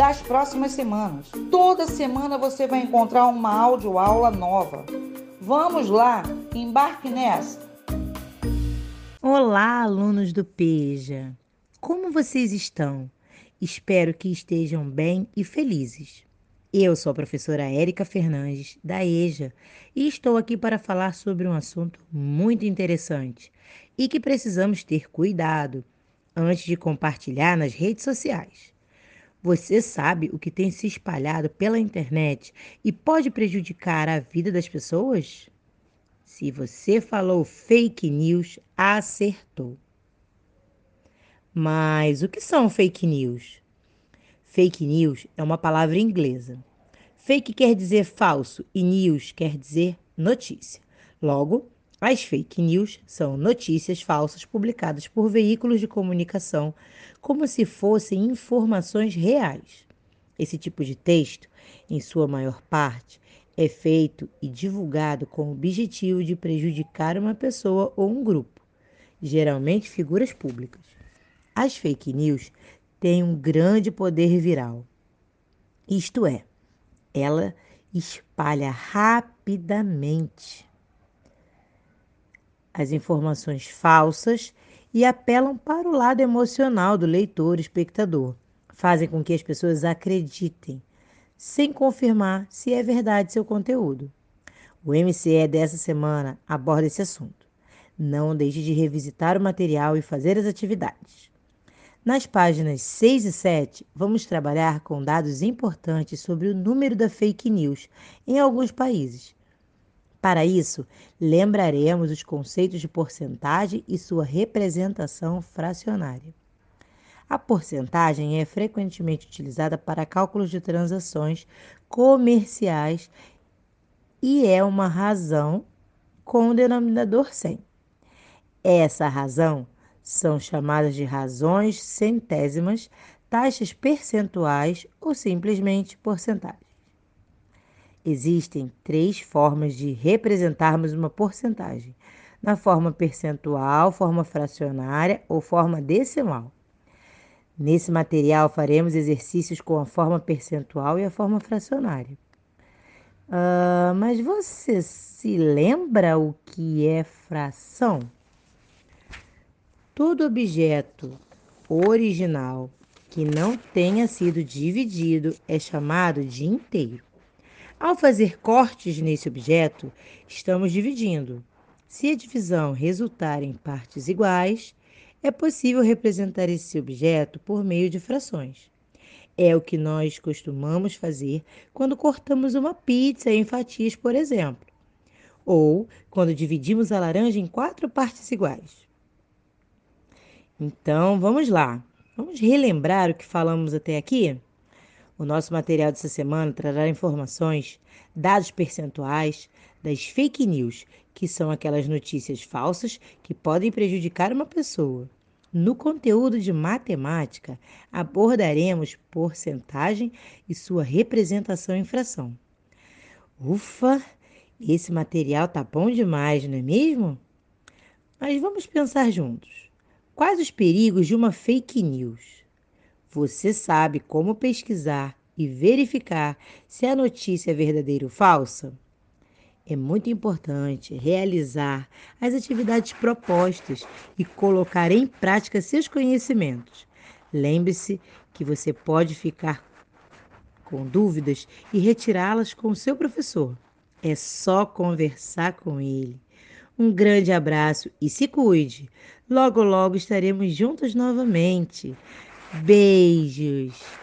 das próximas semanas. Toda semana você vai encontrar uma aula nova. Vamos lá, embarque nessa! Olá, alunos do PEJA! Como vocês estão? Espero que estejam bem e felizes. Eu sou a professora Érica Fernandes, da EJA, e estou aqui para falar sobre um assunto muito interessante e que precisamos ter cuidado antes de compartilhar nas redes sociais. Você sabe o que tem se espalhado pela internet e pode prejudicar a vida das pessoas? Se você falou fake news, acertou. Mas o que são fake news? Fake news é uma palavra inglesa. Fake quer dizer falso e news quer dizer notícia. Logo, as fake news são notícias falsas publicadas por veículos de comunicação como se fossem informações reais. Esse tipo de texto, em sua maior parte, é feito e divulgado com o objetivo de prejudicar uma pessoa ou um grupo, geralmente figuras públicas. As fake news têm um grande poder viral. Isto é, ela espalha rapidamente as informações falsas e apelam para o lado emocional do leitor, espectador. Fazem com que as pessoas acreditem, sem confirmar se é verdade seu conteúdo. O MCE dessa semana aborda esse assunto. Não deixe de revisitar o material e fazer as atividades. Nas páginas 6 e 7, vamos trabalhar com dados importantes sobre o número da fake news em alguns países para isso, lembraremos os conceitos de porcentagem e sua representação fracionária. A porcentagem é frequentemente utilizada para cálculos de transações comerciais e é uma razão com o denominador 100. Essa razão são chamadas de razões centésimas, taxas percentuais ou simplesmente porcentagem. Existem três formas de representarmos uma porcentagem: na forma percentual, forma fracionária ou forma decimal. Nesse material, faremos exercícios com a forma percentual e a forma fracionária. Uh, mas você se lembra o que é fração? Todo objeto original que não tenha sido dividido é chamado de inteiro. Ao fazer cortes nesse objeto, estamos dividindo. Se a divisão resultar em partes iguais, é possível representar esse objeto por meio de frações. É o que nós costumamos fazer quando cortamos uma pizza em fatias, por exemplo, ou quando dividimos a laranja em quatro partes iguais. Então, vamos lá. Vamos relembrar o que falamos até aqui? O nosso material dessa semana trará informações, dados percentuais das fake news, que são aquelas notícias falsas que podem prejudicar uma pessoa. No conteúdo de matemática, abordaremos porcentagem e sua representação em fração. Ufa, esse material tá bom demais, não é mesmo? Mas vamos pensar juntos. Quais os perigos de uma fake news? Você sabe como pesquisar e verificar se a notícia é verdadeira ou falsa? É muito importante realizar as atividades propostas e colocar em prática seus conhecimentos. Lembre-se que você pode ficar com dúvidas e retirá-las com o seu professor. É só conversar com ele. Um grande abraço e se cuide. Logo, logo estaremos juntos novamente. Beijos!